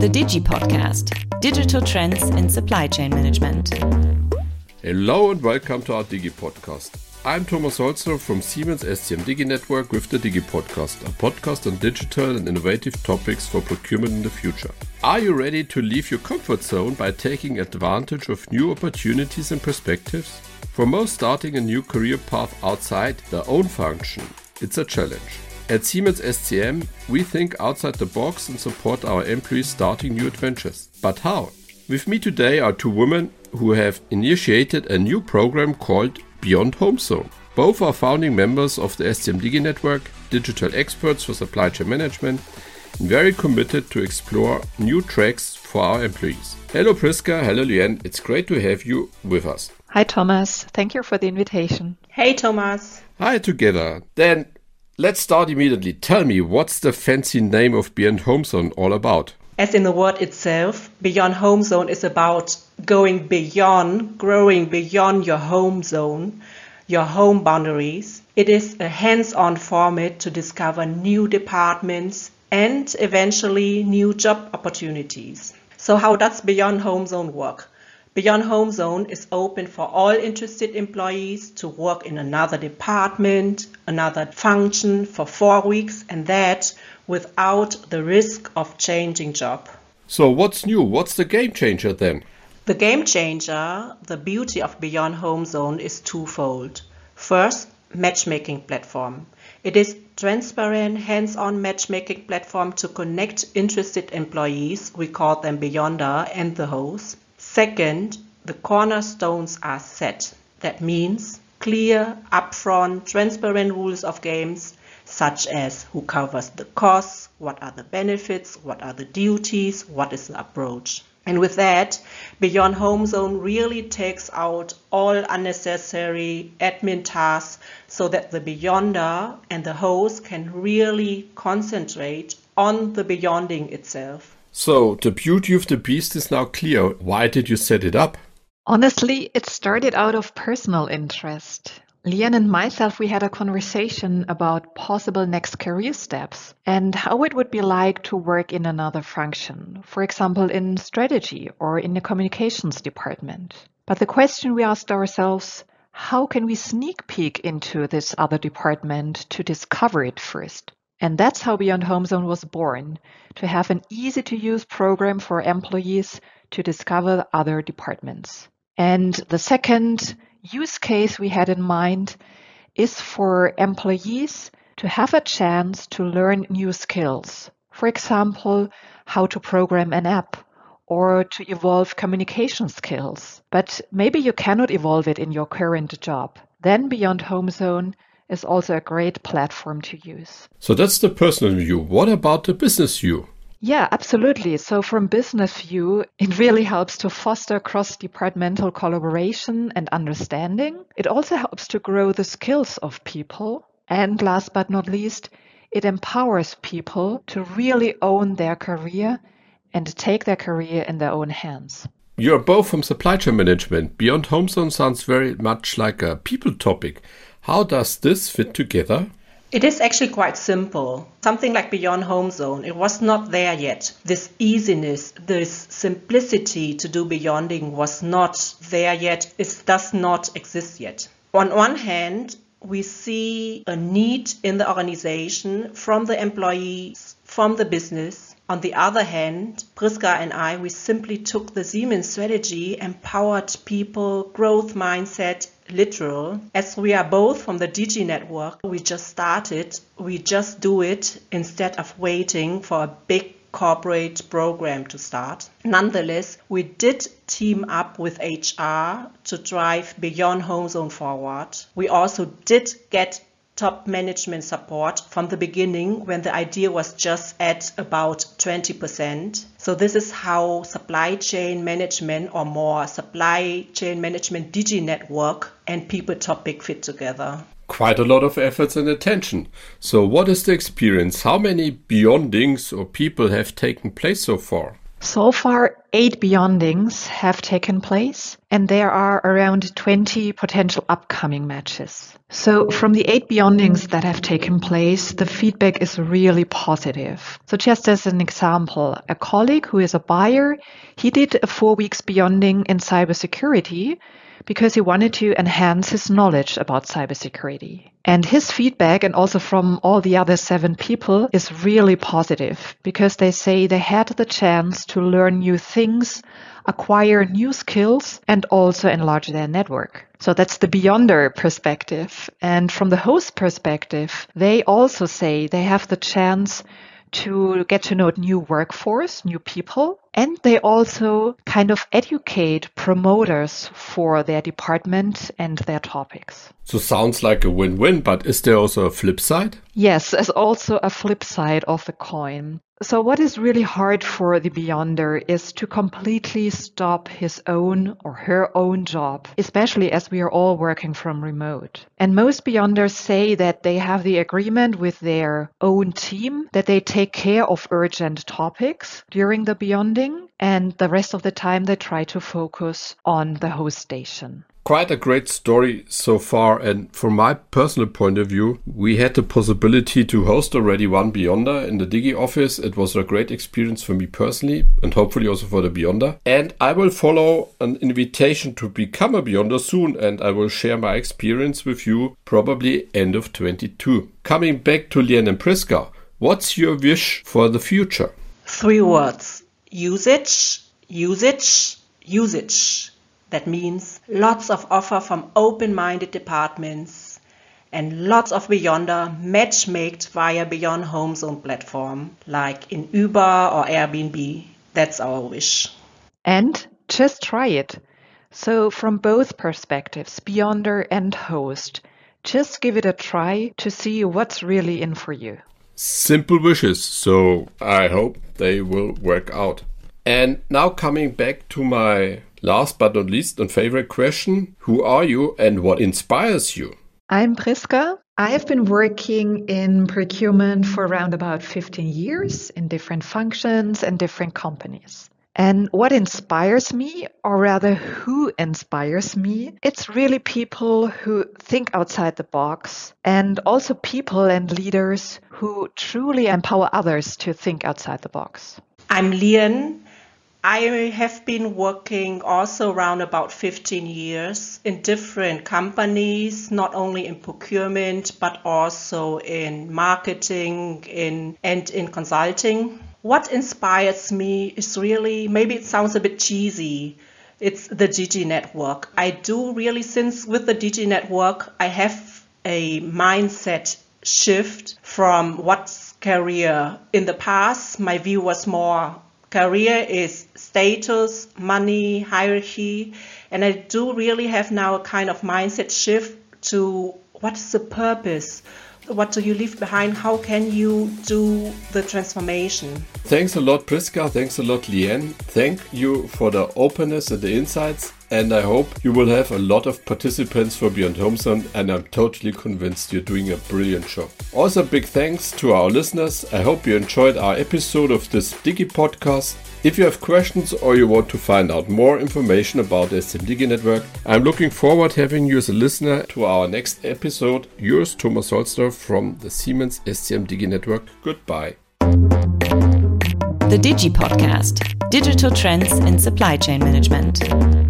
the Digi Podcast Digital Trends in Supply Chain Management. Hello and welcome to our Digi Podcast. I'm Thomas Holzer from Siemens SCM Digi Network with the Digi Podcast, a podcast on digital and innovative topics for procurement in the future. Are you ready to leave your comfort zone by taking advantage of new opportunities and perspectives? For most starting a new career path outside their own function, it's a challenge. At Siemens SCM, we think outside the box and support our employees starting new adventures. But how? With me today are two women who have initiated a new program called Beyond Home Zone. Both are founding members of the SCM Digi network, digital experts for supply chain management, and very committed to explore new tracks for our employees. Hello Priska, hello Lien, it's great to have you with us. Hi Thomas, thank you for the invitation. Hey Thomas. Hi together. Then Let's start immediately. Tell me, what's the fancy name of Beyond Home Zone all about? As in the word itself, Beyond Home Zone is about going beyond, growing beyond your home zone, your home boundaries. It is a hands on format to discover new departments and eventually new job opportunities. So, how does Beyond Home Zone work? Beyond Home Zone is open for all interested employees to work in another department, another function for four weeks, and that without the risk of changing job. So, what's new? What's the game changer then? The game changer, the beauty of Beyond Home Zone is twofold. First, matchmaking platform. It is transparent, hands-on matchmaking platform to connect interested employees, we call them Beyonder, and the host. Second, the cornerstones are set. That means clear, upfront, transparent rules of games such as who covers the costs, what are the benefits, what are the duties, what is the approach. And with that, Beyond Home Zone really takes out all unnecessary admin tasks so that the Beyonder and the host can really concentrate on the Beyonding itself. So, the beauty of the beast is now clear. Why did you set it up? Honestly, it started out of personal interest. Lian and myself, we had a conversation about possible next career steps and how it would be like to work in another function, for example, in strategy or in the communications department. But the question we asked ourselves how can we sneak peek into this other department to discover it first? And that's how Beyond Home Zone was born to have an easy to use program for employees to discover other departments. And the second use case we had in mind is for employees to have a chance to learn new skills. For example, how to program an app or to evolve communication skills. But maybe you cannot evolve it in your current job. Then Beyond Home Zone is also a great platform to use. So that's the personal view. What about the business view? Yeah, absolutely. So, from business view, it really helps to foster cross departmental collaboration and understanding. It also helps to grow the skills of people. And last but not least, it empowers people to really own their career and take their career in their own hands. You're both from supply chain management. Beyond Home Zone sounds very much like a people topic. How does this fit together? It is actually quite simple. Something like Beyond Home Zone, it was not there yet. This easiness, this simplicity to do beyonding was not there yet. It does not exist yet. On one hand, we see a need in the organization from the employees, from the business. On the other hand, Priska and I, we simply took the Siemens strategy, empowered people, growth mindset, literal. As we are both from the Digi network, we just started, we just do it instead of waiting for a big corporate program to start. Nonetheless, we did team up with HR to drive Beyond Home Zone forward. We also did get top management support from the beginning when the idea was just at about 20%. So this is how supply chain management or more supply chain management Digi network and people topic fit together. Quite a lot of efforts and attention. So what is the experience? How many beyondings or people have taken place so far? So far, eight beyondings have taken place, and there are around 20 potential upcoming matches. So, from the eight beyondings that have taken place, the feedback is really positive. So, just as an example, a colleague who is a buyer, he did a four weeks beyonding in cybersecurity because he wanted to enhance his knowledge about cybersecurity. And his feedback, and also from all the other seven people, is really positive because they say they had the chance to learn new things, acquire new skills, and also enlarge their network. So that's the beyonder perspective. And from the host perspective, they also say they have the chance to get to know new workforce, new people, and they also kind of educate promoters for their department and their topics. So sounds like a win-win, but is there also a flip side? Yes, there's also a flip side of the coin. So, what is really hard for the Beyonder is to completely stop his own or her own job, especially as we are all working from remote. And most Beyonders say that they have the agreement with their own team that they take care of urgent topics during the Beyonding, and the rest of the time they try to focus on the host station quite a great story so far. And from my personal point of view, we had the possibility to host already one Beyonder in the Digi office. It was a great experience for me personally and hopefully also for the Beyonder. And I will follow an invitation to become a Beyonder soon and I will share my experience with you probably end of 22. Coming back to Lian and Priska, what's your wish for the future? Three words usage, usage, usage. That means lots of offer from open-minded departments and lots of Beyonder match-made via Beyond Home Zone platform, like in Uber or Airbnb. That's our wish. And just try it. So from both perspectives, Beyonder and host, just give it a try to see what's really in for you. Simple wishes, so I hope they will work out. And now coming back to my Last but not least, and favorite question Who are you and what inspires you? I'm Priska. I have been working in procurement for around about 15 years in different functions and different companies. And what inspires me, or rather, who inspires me, it's really people who think outside the box and also people and leaders who truly empower others to think outside the box. I'm Lian. I have been working also around about 15 years in different companies, not only in procurement, but also in marketing in, and in consulting. What inspires me is really, maybe it sounds a bit cheesy, it's the Digi network. I do really, since with the Digi network, I have a mindset shift from what's career. In the past, my view was more career is status, money, hierarchy. And I do really have now a kind of mindset shift to what is the purpose? What do you leave behind? How can you do the transformation? Thanks a lot, Priska. Thanks a lot, Liane. Thank you for the openness and the insights and I hope you will have a lot of participants for Beyond Home Zone and I'm totally convinced you're doing a brilliant job. Also big thanks to our listeners. I hope you enjoyed our episode of this Digi podcast. If you have questions or you want to find out more information about the SCM Digi network, I'm looking forward having you as a listener to our next episode. Yours, Thomas Holzer from the Siemens SCM Digi network. Goodbye. The Digi Podcast Digital Trends in Supply Chain Management.